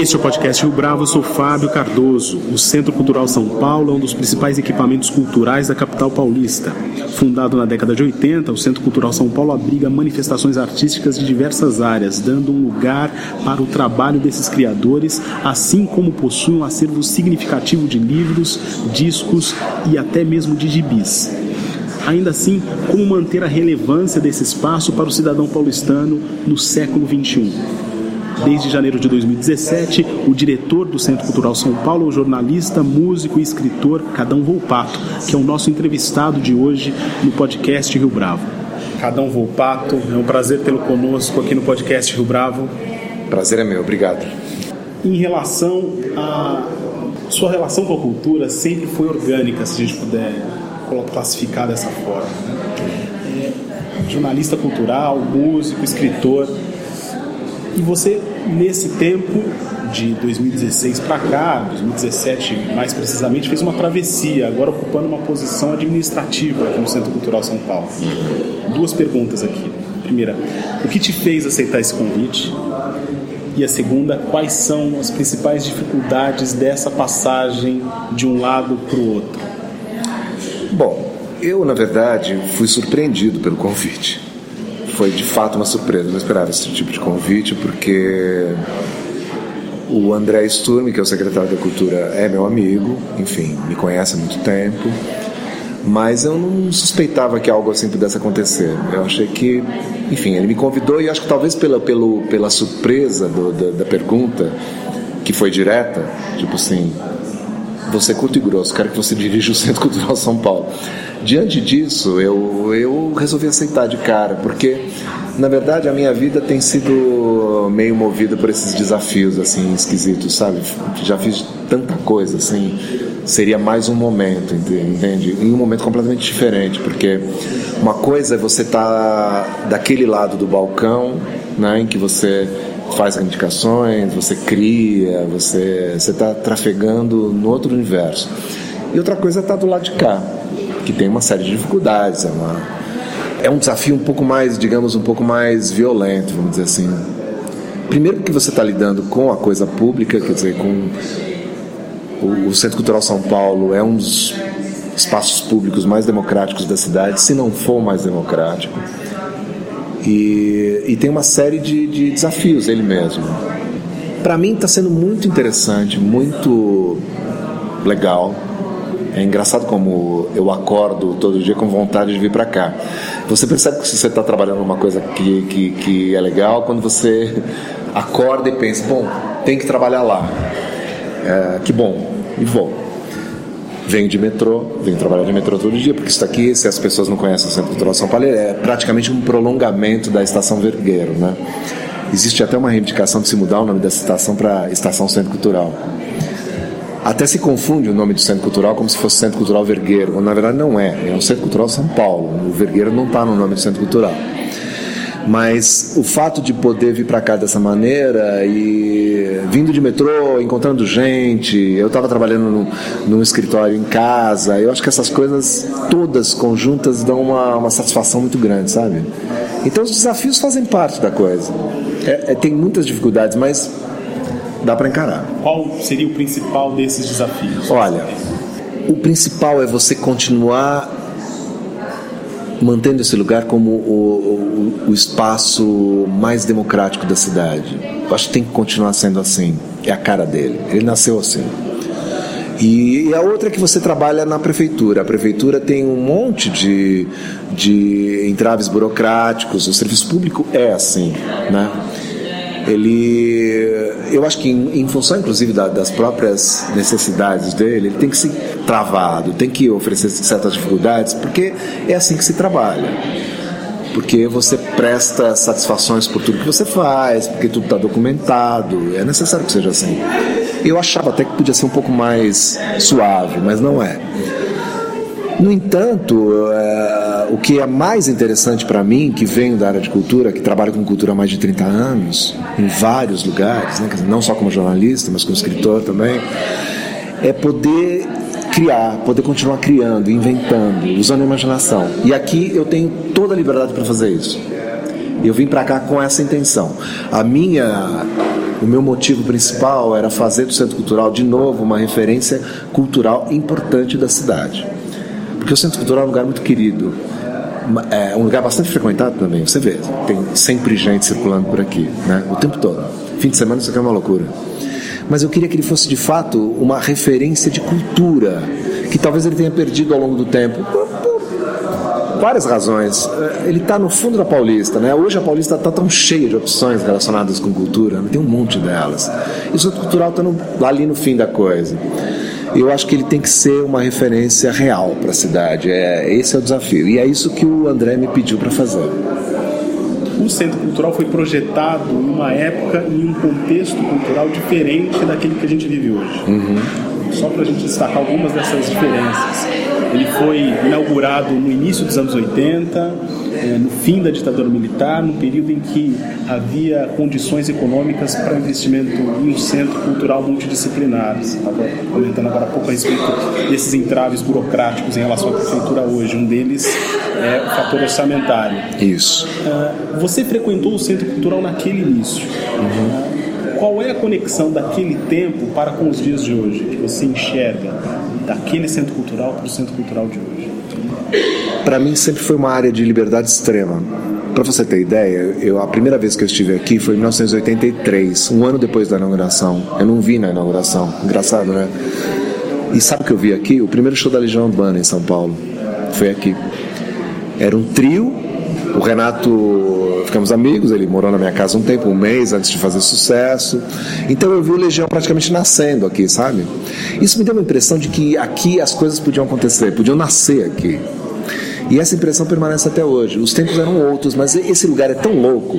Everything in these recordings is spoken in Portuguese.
Este é o podcast Rio Bravo, eu sou Fábio Cardoso. O Centro Cultural São Paulo é um dos principais equipamentos culturais da capital paulista. Fundado na década de 80, o Centro Cultural São Paulo abriga manifestações artísticas de diversas áreas, dando um lugar para o trabalho desses criadores, assim como possui um acervo significativo de livros, discos e até mesmo de gibis. Ainda assim, como manter a relevância desse espaço para o cidadão paulistano no século XXI? Desde janeiro de 2017, o diretor do Centro Cultural São Paulo, o jornalista, músico e escritor Cadão Volpato, que é o nosso entrevistado de hoje no podcast Rio Bravo. Cadão Volpato, é um prazer tê-lo conosco aqui no podcast Rio Bravo. Prazer é meu, obrigado. Em relação a sua relação com a cultura sempre foi orgânica, se a gente puder classificar dessa forma. Né? É, jornalista cultural, músico, escritor. E você, nesse tempo de 2016 para cá, 2017 mais precisamente, fez uma travessia, agora ocupando uma posição administrativa aqui no Centro Cultural São Paulo. Duas perguntas aqui. Primeira, o que te fez aceitar esse convite? E a segunda, quais são as principais dificuldades dessa passagem de um lado para o outro? Bom, eu na verdade fui surpreendido pelo convite foi de fato uma surpresa. Eu não esperava esse tipo de convite, porque o André Sturm, que é o secretário da Cultura, é meu amigo, enfim, me conhece há muito tempo, mas eu não suspeitava que algo assim pudesse acontecer. Eu achei que, enfim, ele me convidou e acho que talvez pela, pela surpresa do, da, da pergunta, que foi direta, tipo assim, você é curto e grosso, quero que você dirija o Centro Cultural São Paulo. Diante disso, eu, eu resolvi aceitar de cara, porque na verdade a minha vida tem sido meio movida por esses desafios assim esquisitos, sabe? Já fiz tanta coisa assim, seria mais um momento, entende? Em um momento completamente diferente, porque uma coisa é você estar tá daquele lado do balcão, né, em que você faz indicações, você cria, você está trafegando no outro universo. E outra coisa é estar tá do lado de cá, que tem uma série de dificuldades, é, uma, é um desafio um pouco mais, digamos, um pouco mais violento, vamos dizer assim. Primeiro porque você está lidando com a coisa pública, quer dizer, com o, o Centro Cultural São Paulo é um dos espaços públicos mais democráticos da cidade, se não for mais democrático. E, e tem uma série de, de desafios ele mesmo. Para mim está sendo muito interessante, muito legal. É engraçado como eu acordo todo dia com vontade de vir para cá. Você percebe que você está trabalhando numa coisa que, que, que é legal quando você acorda e pensa, bom, tem que trabalhar lá. É, que bom, e vou. Venho de metrô, venho trabalhar de metrô todo dia, porque isso aqui, se as pessoas não conhecem o Centro Cultural São Paulo, é praticamente um prolongamento da Estação Vergueiro, né? Existe até uma reivindicação de se mudar o nome dessa estação para Estação Centro Cultural. Até se confunde o nome do Centro Cultural como se fosse Centro Cultural Vergueiro, quando na verdade não é, é o Centro Cultural São Paulo. O Vergueiro não está no nome do Centro Cultural. Mas o fato de poder vir para cá dessa maneira e vindo de metrô, encontrando gente, eu estava trabalhando num, num, escritório em casa, eu acho que essas coisas todas conjuntas dão uma, uma satisfação muito grande, sabe? Então os desafios fazem parte da coisa. É, é, tem muitas dificuldades, mas dá para encarar. Qual seria o principal desses desafios? Olha, o principal é você continuar mantendo esse lugar como o, o, o, espaço mais democrático da cidade. Eu acho que tem que continuar sendo assim. É a cara dele. Ele nasceu assim. E, a outra é que você trabalha na prefeitura. A prefeitura tem um monte de, de entraves burocráticos. O serviço público é assim, né? Ele eu acho que em, em função inclusive da, das próprias necessidades dele ele tem que se travado tem que oferecer certas dificuldades porque é assim que se trabalha. Porque você presta satisfações por tudo que você faz porque tudo está documentado é necessário que seja assim. Eu achava até que podia ser um pouco mais suave mas não é. No entanto, é, o que é mais interessante para mim, que venho da área de cultura, que trabalho com cultura há mais de 30 anos, em vários lugares, né, não só como jornalista, mas como escritor também, é poder criar, poder continuar criando, inventando, usando a imaginação. E aqui eu tenho toda a liberdade para fazer isso. Eu vim para cá com essa intenção. A minha o meu motivo principal era fazer do Centro Cultural de novo uma referência cultural importante da cidade. Porque o Centro Cultural é um lugar muito querido, é um lugar bastante frequentado também. Você vê, tem sempre gente circulando por aqui, né? O tempo todo. Fim de semana isso aqui é uma loucura. Mas eu queria que ele fosse de fato uma referência de cultura que talvez ele tenha perdido ao longo do tempo várias razões. É, ele está no fundo da Paulista, né? Hoje a Paulista está tão cheia de opções relacionadas com cultura, né? tem um monte delas. E o Centro Cultural está ali no fim da coisa. Eu acho que ele tem que ser uma referência real para a cidade. É, esse é o desafio. E é isso que o André me pediu para fazer. O Centro Cultural foi projetado em uma época e em um contexto cultural diferente daquele que a gente vive hoje. Uhum. Só para a gente destacar algumas dessas diferenças. Ele foi inaugurado no início dos anos 80, é, no fim da ditadura militar, no período em que havia condições econômicas para investimento em um centro cultural multidisciplinar. Você estava comentando agora há pouco a respeito desses entraves burocráticos em relação à prefeitura hoje. Um deles é o fator orçamentário. Isso. Uh, você frequentou o centro cultural naquele início. Uhum. Qual é a conexão daquele tempo para com os dias de hoje que você enxerga daquele centro cultural para o centro cultural de hoje? Para mim sempre foi uma área de liberdade extrema. Para você ter ideia, eu, a primeira vez que eu estive aqui foi em 1983, um ano depois da inauguração. Eu não vi na inauguração, engraçado, né? E sabe o que eu vi aqui? O primeiro show da Legião Urbana em São Paulo foi aqui. Era um trio, o Renato ficamos amigos, ele morou na minha casa um tempo, um mês antes de fazer sucesso. Então eu vi o Legião praticamente nascendo aqui, sabe? Isso me deu uma impressão de que aqui as coisas podiam acontecer, podiam nascer aqui. E essa impressão permanece até hoje. Os tempos eram outros, mas esse lugar é tão louco.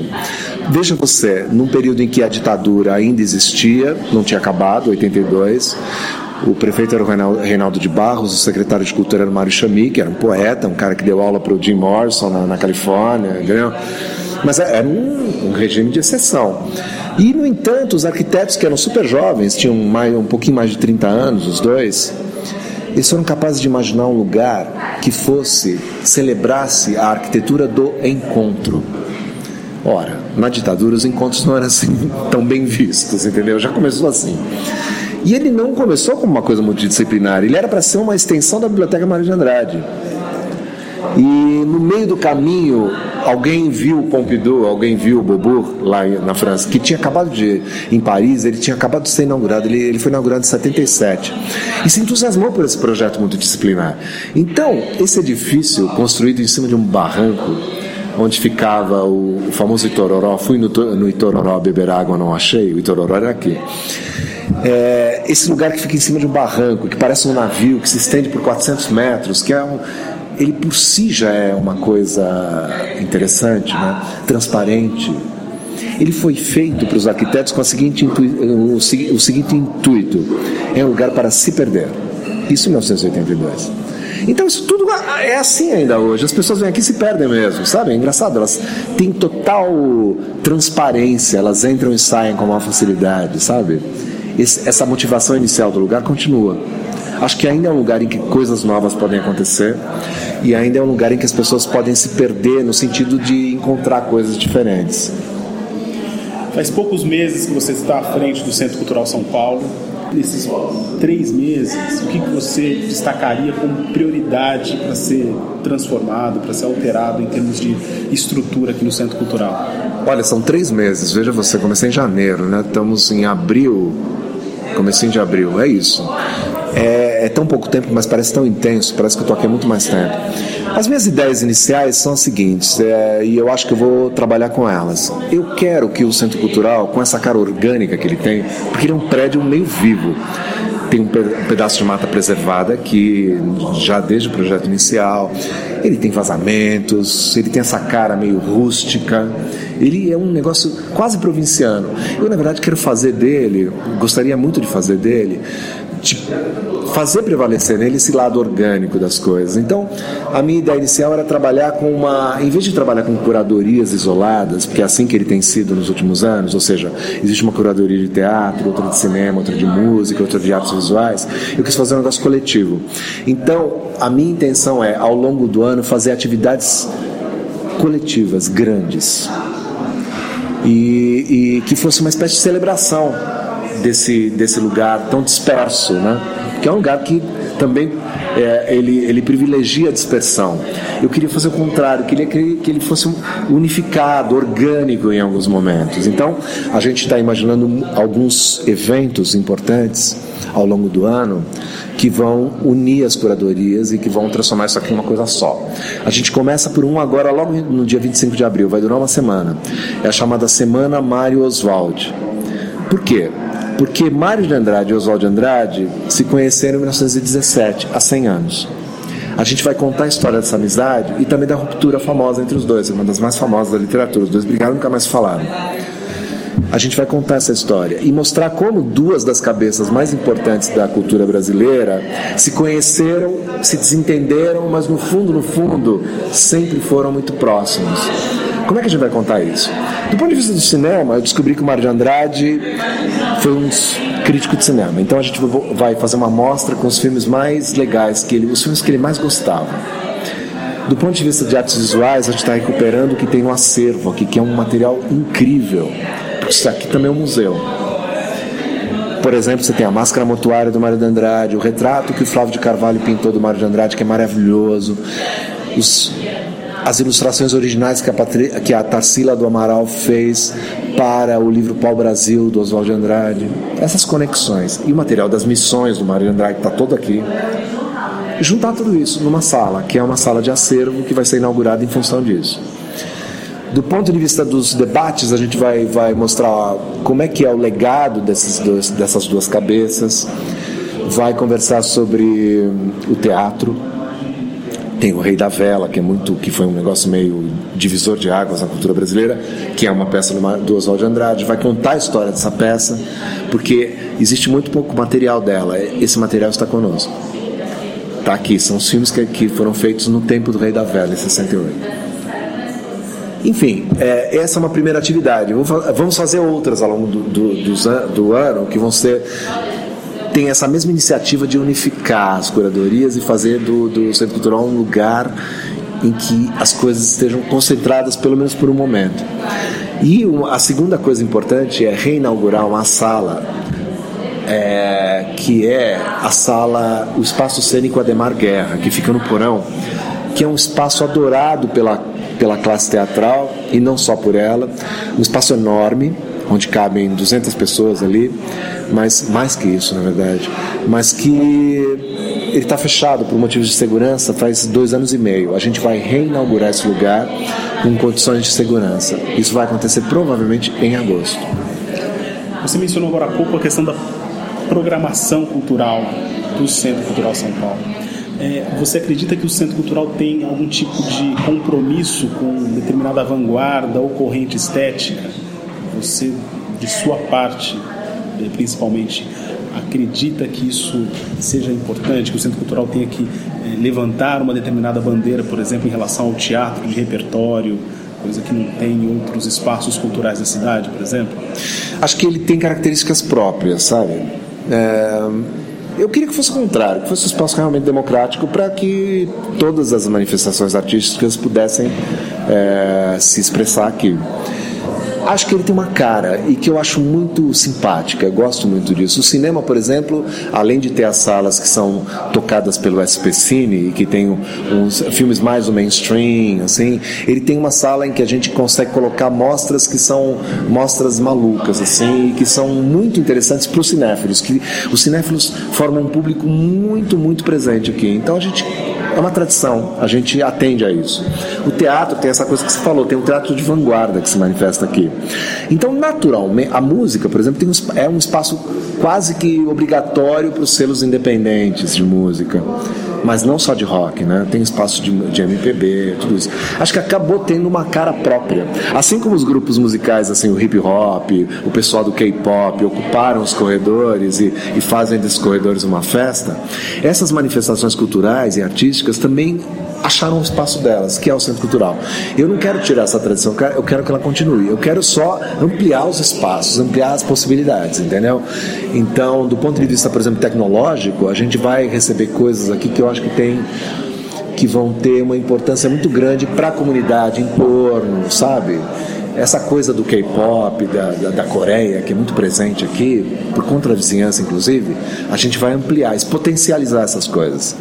Veja você, num período em que a ditadura ainda existia, não tinha acabado, 82, o prefeito era o Reinaldo de Barros, o secretário de cultura era o Mário Chami, que era um poeta, um cara que deu aula para o Jim Morrison na, na Califórnia, entendeu? Mas é, era um, um, regime de exceção. E, no entanto, os arquitetos que eram super jovens, tinham mais, um pouquinho mais de 30 anos, os dois, eles foram capazes de imaginar um lugar que fosse, celebrasse a arquitetura do encontro. Ora, na ditadura os encontros não eram assim tão bem vistos, entendeu? Já começou assim. E ele não começou como uma coisa multidisciplinar, ele era para ser uma extensão da Biblioteca Mário de Andrade. E no meio do caminho, alguém viu Pompidou, alguém viu Beaubourg lá na França, que tinha acabado de, em Paris, ele tinha acabado de ser inaugurado, ele, ele foi inaugurado em 77. E se entusiasmou por esse projeto multidisciplinar. Então, esse edifício, construído em cima de um barranco, onde ficava o, o famoso Itororó, fui no, no Itororó beber água, não achei, o Itororó era aqui. É, esse lugar que fica em cima de um barranco, que parece um navio, que se estende por 400 metros, que é um, ele por si já é uma coisa interessante, né? transparente. Ele foi feito para os arquitetos com seguinte o, o seguinte intuito: é um lugar para se perder. Isso em 1982. Então isso tudo é assim ainda hoje. As pessoas vêm aqui e se perdem mesmo, sabe? É engraçado, elas têm total transparência, elas entram e saem com uma facilidade, sabe? Essa motivação inicial do lugar continua. Acho que ainda é um lugar em que coisas novas podem acontecer e ainda é um lugar em que as pessoas podem se perder no sentido de encontrar coisas diferentes. Faz poucos meses que você está à frente do Centro Cultural São Paulo. Nesses três meses, o que você destacaria como prioridade para ser transformado, para ser alterado em termos de estrutura aqui no Centro Cultural? Olha, são três meses. Veja você, comecei em janeiro, né? Estamos em abril, comecinho de abril, é isso. É, é, tão pouco tempo, mas parece tão intenso, parece que eu há muito mais tempo. As minhas ideias iniciais são as seguintes, é, e eu acho que eu vou trabalhar com elas. Eu quero que o Centro Cultural, com essa cara orgânica que ele tem, porque ele é um prédio meio vivo, tem um pedaço de mata preservada que já desde o projeto inicial ele tem vazamentos, ele tem essa cara meio rústica, ele é um negócio quase provinciano. Eu na verdade quero fazer dele, gostaria muito de fazer dele de fazer prevalecer nele esse lado orgânico das coisas. Então, a minha ideia inicial era trabalhar com uma, em vez de trabalhar com curadorias isoladas, porque é assim que ele tem sido nos últimos anos, ou seja, existe uma curadoria de teatro, outra de cinema, outra de música, outra de artes visuais, eu quis fazer um negócio coletivo. Então, a minha intenção é, ao longo do ano, fazer atividades coletivas, grandes. E, e que fosse uma espécie de celebração desse, desse lugar tão disperso, né? que é um lugar que também é, ele, ele privilegia a dispersão. Eu queria fazer o contrário, queria que, que ele fosse unificado, orgânico em alguns momentos. Então, a gente está imaginando alguns eventos importantes ao longo do ano que vão unir as curadorias e que vão transformar isso aqui em uma coisa só. A gente começa por um agora, logo no dia 25 de abril, vai durar uma semana. É a chamada Semana Mário Oswald. Por quê? Porque Mário de Andrade e Oswald de Andrade se conheceram em 1917, há 100 anos. A gente vai contar a história dessa amizade e também da ruptura famosa entre os dois, uma das mais famosas da literatura. Os dois brigaram e nunca mais falaram. A gente vai contar essa história e mostrar como duas das cabeças mais importantes da cultura brasileira se conheceram, se desentenderam, mas no fundo, no fundo, sempre foram muito próximos. Como é que a gente vai contar isso? Do ponto de vista do cinema, eu descobri que o Mário de Andrade foi um crítico de cinema. Então a gente vai fazer uma mostra com os filmes mais legais, que ele, os filmes que ele mais gostava. Do ponto de vista de artes visuais, a gente está recuperando o que tem no acervo aqui, que é um material incrível. Isso aqui também é um museu. Por exemplo, você tem a máscara mortuária do Mário de Andrade, o retrato que o Flávio de Carvalho pintou do Mário de Andrade, que é maravilhoso. Os as ilustrações originais que a, Patri... que a Tarsila do Amaral fez para o livro Pau Brasil, do Oswald de Andrade. Essas conexões. E o material das missões do Mário de Andrade está todo aqui. juntar tudo isso numa sala, que é uma sala de acervo que vai ser inaugurada em função disso. Do ponto de vista dos debates, a gente vai, vai mostrar como é que é o legado desses dois, dessas duas cabeças, vai conversar sobre o teatro, tem o Rei da Vela, que é muito, que foi um negócio meio divisor de águas na cultura brasileira, que é uma peça do Oswald de Andrade. Vai contar a história dessa peça, porque existe muito pouco material dela. Esse material está conosco. Está aqui, são os filmes que, que foram feitos no tempo do Rei da Vela, em 68. Enfim, é, essa é uma primeira atividade. Vamos fazer outras ao longo do, do, do, do ano que vão ser tem essa mesma iniciativa de unificar as curadorias e fazer do, do Centro Cultural um lugar em que as coisas estejam concentradas pelo menos por um momento. E a segunda coisa importante é reinaugurar uma sala é, que é a sala, o espaço cênico Ademar Guerra, que fica no Porão, que é um espaço adorado pela, pela classe teatral e não só por ela, um espaço enorme onde cabem 200 pessoas ali, mas mais que isso, na verdade, mas que ele está fechado por motivos de segurança faz dois anos e meio. A gente vai reinaugurar esse lugar com condições de segurança. Isso vai acontecer provavelmente em agosto. Você mencionou agora há pouco a questão da programação cultural do Centro Cultural São Paulo. É, você acredita que o Centro Cultural tem algum tipo de compromisso com determinada vanguarda ou corrente estética? Você, de sua parte, eh, principalmente, acredita que isso seja importante, que o Centro Cultural tenha que eh, levantar uma determinada bandeira, por exemplo, em relação ao teatro de repertório, coisa que não tem em outros espaços culturais da cidade, por exemplo? Acho que ele tem características próprias, sabe? É... Eu queria que fosse o contrário, que fosse um espaço realmente democrático para que todas as manifestações artísticas pudessem é, se expressar aqui acho que ele tem uma cara e que eu acho muito simpática, eu gosto muito disso. O cinema, por exemplo, além de ter as salas que são tocadas pelo SP Cine e que tem uns filmes mais do mainstream, assim, ele tem uma sala em que a gente consegue colocar mostras que são mostras malucas, assim, e que são muito interessantes para os cinéfilos, que os cinéfilos formam um público muito, muito presente aqui. Então a gente é uma tradição, a gente atende a isso. O teatro tem essa coisa que você falou, tem um teatro de vanguarda que se manifesta aqui. Então, naturalmente, a música, por exemplo, um, é um espaço quase que obrigatório para os selos independentes de música mas não só de rock, né? Tem espaço de, de MPB, tudo isso. Acho que acabou tendo uma cara própria. Assim como os grupos musicais, assim, o hip hop, o pessoal do K-pop ocuparam os corredores e, e fazem desses corredores uma festa, essas manifestações culturais e artísticas também acharam um espaço delas, que é o Centro Cultural. Eu não quero tirar essa tradição, eu quero que ela continue. Eu quero só ampliar os espaços, ampliar as possibilidades, entendeu? Então, do ponto de vista, por exemplo, tecnológico, a gente vai receber coisas aqui que eu acho que tem que vão ter uma importância muito grande para a comunidade em torno, sabe? Essa coisa do K-pop, da, da, da, Coreia, que é muito presente aqui, por conta da vizinhança, inclusive, a gente vai ampliar, potencializar essas coisas.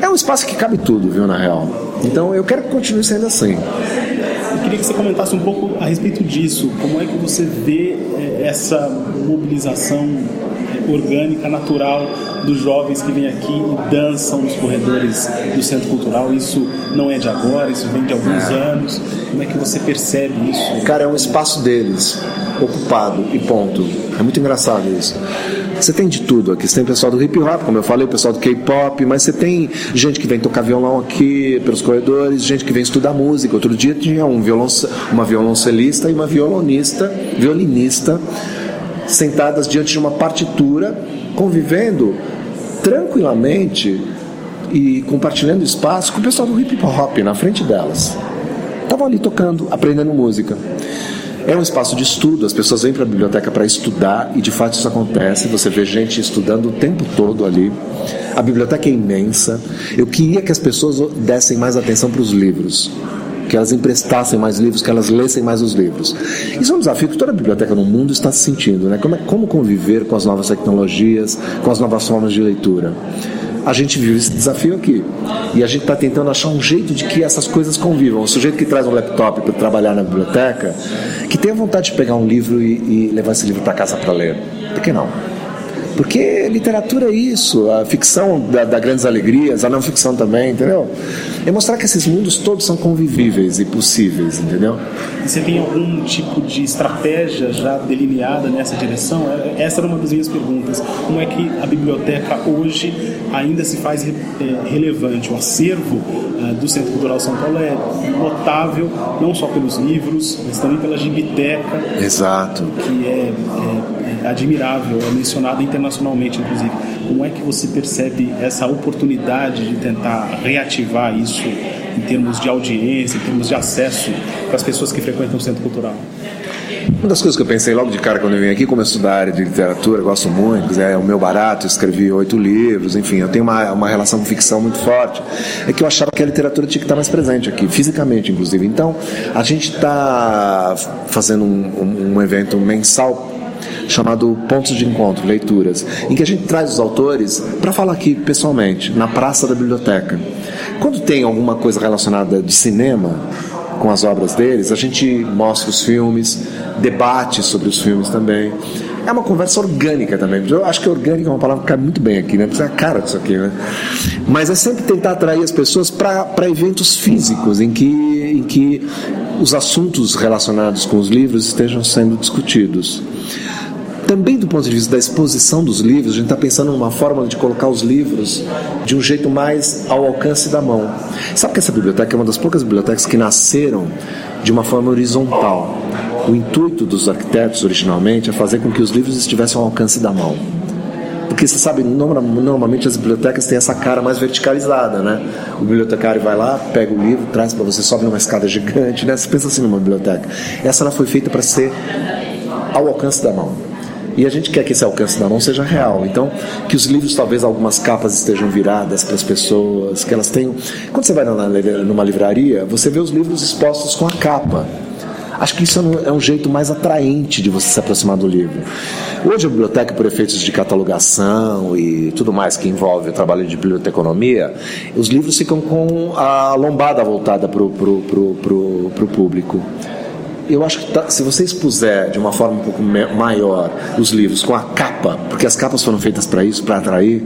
É um espaço que cabe tudo, viu, na real. Então eu quero que continue sendo assim. Eu queria que você comentasse um pouco a respeito disso. Como é que você vê eh, essa mobilização eh, orgânica, natural dos jovens que vêm aqui e dançam nos corredores do Centro Cultural? Isso não é de agora, isso vem de alguns é. anos. Como é que você percebe isso? Cara, é um espaço deles, ocupado e ponto. É muito engraçado isso. Você tem de tudo aqui. Você tem pessoal do hip hop, como eu falei, o pessoal do K-pop, mas você tem gente que vem tocar violão aqui pelos corredores, gente que vem estudar música. Outro dia tinha um violonce, uma violoncelista e uma violonista, violinista, sentadas diante de uma partitura, convivendo tranquilamente e compartilhando espaço com o pessoal do hip hop na frente delas. Estavam ali tocando, aprendendo música. É um espaço de estudo, as pessoas vêm para a biblioteca para estudar e de fato isso acontece. Você vê gente estudando o tempo todo ali. A biblioteca é imensa. Eu queria que as pessoas dessem mais atenção para os livros que elas emprestassem mais livros, que elas lessem mais os livros. Isso é um desafio que toda biblioteca no mundo está se sentindo, né? Como, é, como conviver com as novas tecnologias, com as novas formas de leitura a gente vive esse desafio aqui. E a gente está tentando achar um jeito de que essas coisas convivam. O sujeito que traz um laptop para trabalhar na biblioteca, que tenha vontade de pegar um livro e, e levar esse livro para casa para ler. Por que não? Porque literatura é isso, a ficção da, da, grandes alegrias, a não ficção também, entendeu? É mostrar que esses mundos todos são convivíveis e possíveis, entendeu? E você tem algum tipo de estratégia já delineada nessa direção? É, essa era uma das minhas perguntas. Como é que a biblioteca hoje ainda se faz é, relevante? O acervo é, do Centro Cultural São Paulo é notável, não só pelos livros, mas também pela biblioteca. Exato. Que é, é, é admirável, é mencionada internacionalmente, inclusive. Como é que você percebe essa oportunidade de tentar reativar isso em termos de audiência, em termos de acesso para as pessoas que frequentam o centro cultural? Uma das coisas que eu pensei logo de cara quando eu vim aqui, como eu estudar área de literatura, gosto muito, é o meu barato, escrevi oito livros, enfim, eu tenho uma, uma relação com ficção muito forte, é que eu achava que a literatura tinha que estar mais presente aqui, fisicamente, inclusive. Então, a gente está fazendo um, um, um evento mensal chamado Pontos de Encontro, Leituras, em que a gente traz os autores para falar aqui pessoalmente, na praça da biblioteca. Quando tem alguma coisa relacionada de cinema, com as obras deles, a gente mostra os filmes, debate sobre os filmes também. É uma conversa orgânica também. Eu acho que orgânica é uma palavra que cai muito bem aqui, né? Precisa a cara disso aqui, né? Mas é sempre tentar atrair as pessoas para eventos físicos em que, em que os assuntos relacionados com os livros estejam sendo discutidos. Também do ponto de vista da exposição dos livros, a gente está pensando numa forma de colocar os livros de um jeito mais ao alcance da mão. Sabe que essa biblioteca é uma das poucas bibliotecas que nasceram de uma forma horizontal. O intuito dos arquitetos originalmente é fazer com que os livros estivessem ao alcance da mão. Porque você sabe, normalmente as bibliotecas têm essa cara mais verticalizada, né? O bibliotecário vai lá, pega o livro, traz para você, sobe numa escada gigante, né? Você pensa assim numa biblioteca. Essa ela foi feita para ser ao alcance da mão. E a gente quer que esse alcance da mão seja real. Então, que os livros, talvez algumas capas estejam viradas para as pessoas, que elas tenham. Quando você vai numa livraria, você vê os livros expostos com a capa. Acho que isso é um é jeito mais atraente de você se aproximar do livro. Hoje a biblioteca, por efeitos de catalogação e tudo mais que envolve o trabalho de biblioteconomia, os livros ficam com a lombada voltada para o público eu acho que tá, se você expuser de uma forma um pouco maior os livros com a capa, porque as capas foram feitas para isso, para atrair,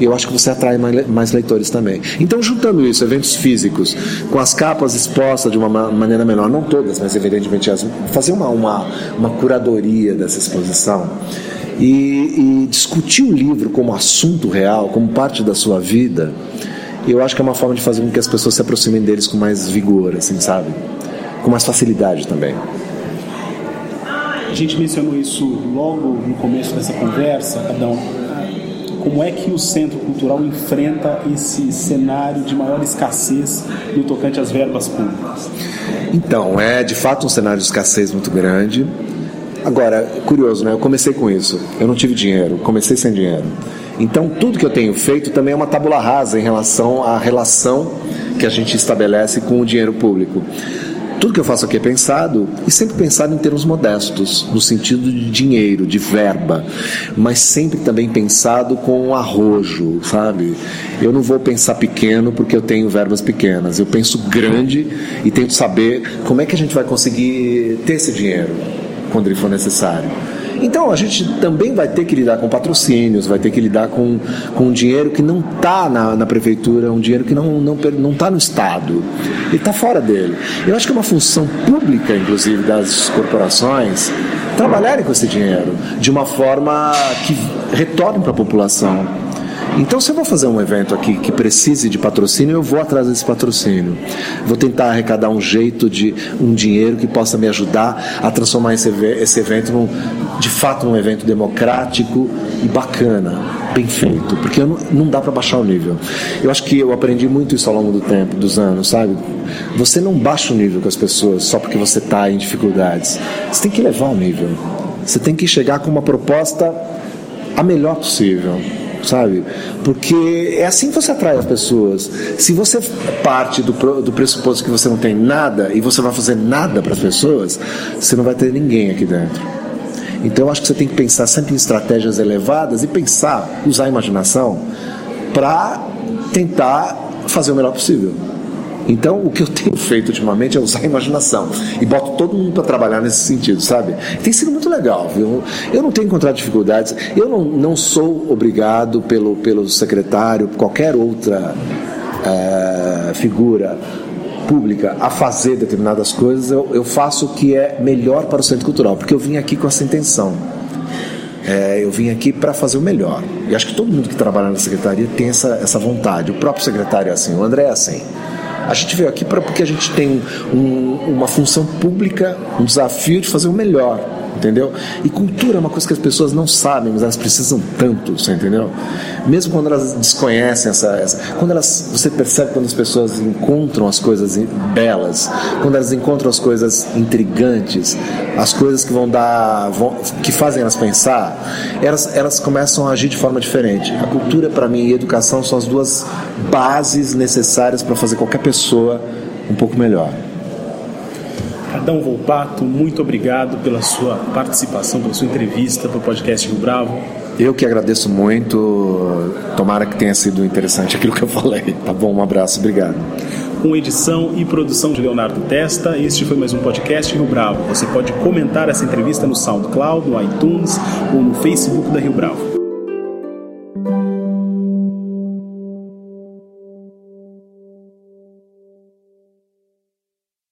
eu acho que você atrai mais leitores também. Então, juntando isso, eventos físicos, com as capas expostas de uma maneira menor, não todas, mas evidentemente fazer uma, uma, uma curadoria dessa exposição e, e discutir o livro como assunto real, como parte da sua vida, eu acho que é uma forma de fazer com que as pessoas se aproximem deles com mais vigor, assim, sabe? Com mais facilidade também. A gente mencionou isso logo no começo dessa conversa, Adão. Como é que o Centro Cultural enfrenta esse cenário de maior escassez no tocante às verbas públicas? Então, é de fato um cenário de escassez muito grande. Agora, curioso, né? Eu comecei com isso. Eu não tive dinheiro, comecei sem dinheiro. Então, tudo que eu tenho feito também é uma tábula rasa em relação à relação que a gente estabelece com o dinheiro público. Tudo que eu faço aqui é pensado e sempre pensado em termos modestos, no sentido de dinheiro, de verba, mas sempre também pensado com arrojo, sabe? Eu não vou pensar pequeno porque eu tenho verbas pequenas, eu penso grande e tento saber como é que a gente vai conseguir ter esse dinheiro quando ele for necessário. Então a gente também vai ter que lidar com patrocínios, vai ter que lidar com, com dinheiro que não está na, na, prefeitura, um dinheiro que não está não, não tá no Estado, ele está fora dele. Eu acho que é uma função pública, inclusive, das corporações trabalharem com esse dinheiro de uma forma que retorne para a população. Então, se eu vou fazer um evento aqui que precise de patrocínio, eu vou atrás desse patrocínio. Vou tentar arrecadar um jeito de um dinheiro que possa me ajudar a transformar esse, esse evento num, de fato num evento democrático e bacana, bem feito, porque não, não dá para baixar o nível. Eu acho que eu aprendi muito isso ao longo do tempo, dos anos, sabe? Você não baixa o nível com as pessoas só porque você está em dificuldades. Você tem que levar o nível. Você tem que chegar com uma proposta a melhor possível sabe? Porque é assim que você atrai as pessoas. Se você parte do, do pressuposto que você não tem nada e você vai fazer nada para as pessoas, você não vai ter ninguém aqui dentro. Então eu acho que você tem que pensar sempre em estratégias elevadas e pensar, usar a imaginação para tentar fazer o melhor possível. Então, o que eu tenho feito ultimamente é usar a imaginação e boto todo mundo para trabalhar nesse sentido, sabe? Tem sido muito legal, viu? Eu não tenho encontrado dificuldades, eu não, não sou obrigado pelo, pelo secretário, qualquer outra é, figura pública a fazer determinadas coisas, eu, eu faço o que é melhor para o centro cultural, porque eu vim aqui com essa intenção. É, eu vim aqui para fazer o melhor. E acho que todo mundo que trabalha na secretaria tem essa, essa vontade. O próprio secretário é assim, o André é assim. A gente veio aqui pra, porque a gente tem um, uma função pública, um desafio de fazer o melhor entendeu? E cultura é uma coisa que as pessoas não sabem, mas elas precisam tanto, entendeu? Mesmo quando elas desconhecem essa, essa, quando elas, você percebe quando as pessoas encontram as coisas belas, quando elas encontram as coisas intrigantes, as coisas que vão dar, vão, que fazem elas pensar, elas, elas começam a agir de forma diferente. A cultura para mim e a educação são as duas bases necessárias para fazer qualquer pessoa um pouco melhor. Adão Volpato, muito obrigado pela sua participação, pela sua entrevista para o podcast Rio Bravo. Eu que agradeço muito. Tomara que tenha sido interessante aquilo que eu falei. Tá bom? Um abraço, obrigado. Com edição e produção de Leonardo Testa, este foi mais um podcast Rio Bravo. Você pode comentar essa entrevista no SoundCloud, no iTunes ou no Facebook da Rio Bravo.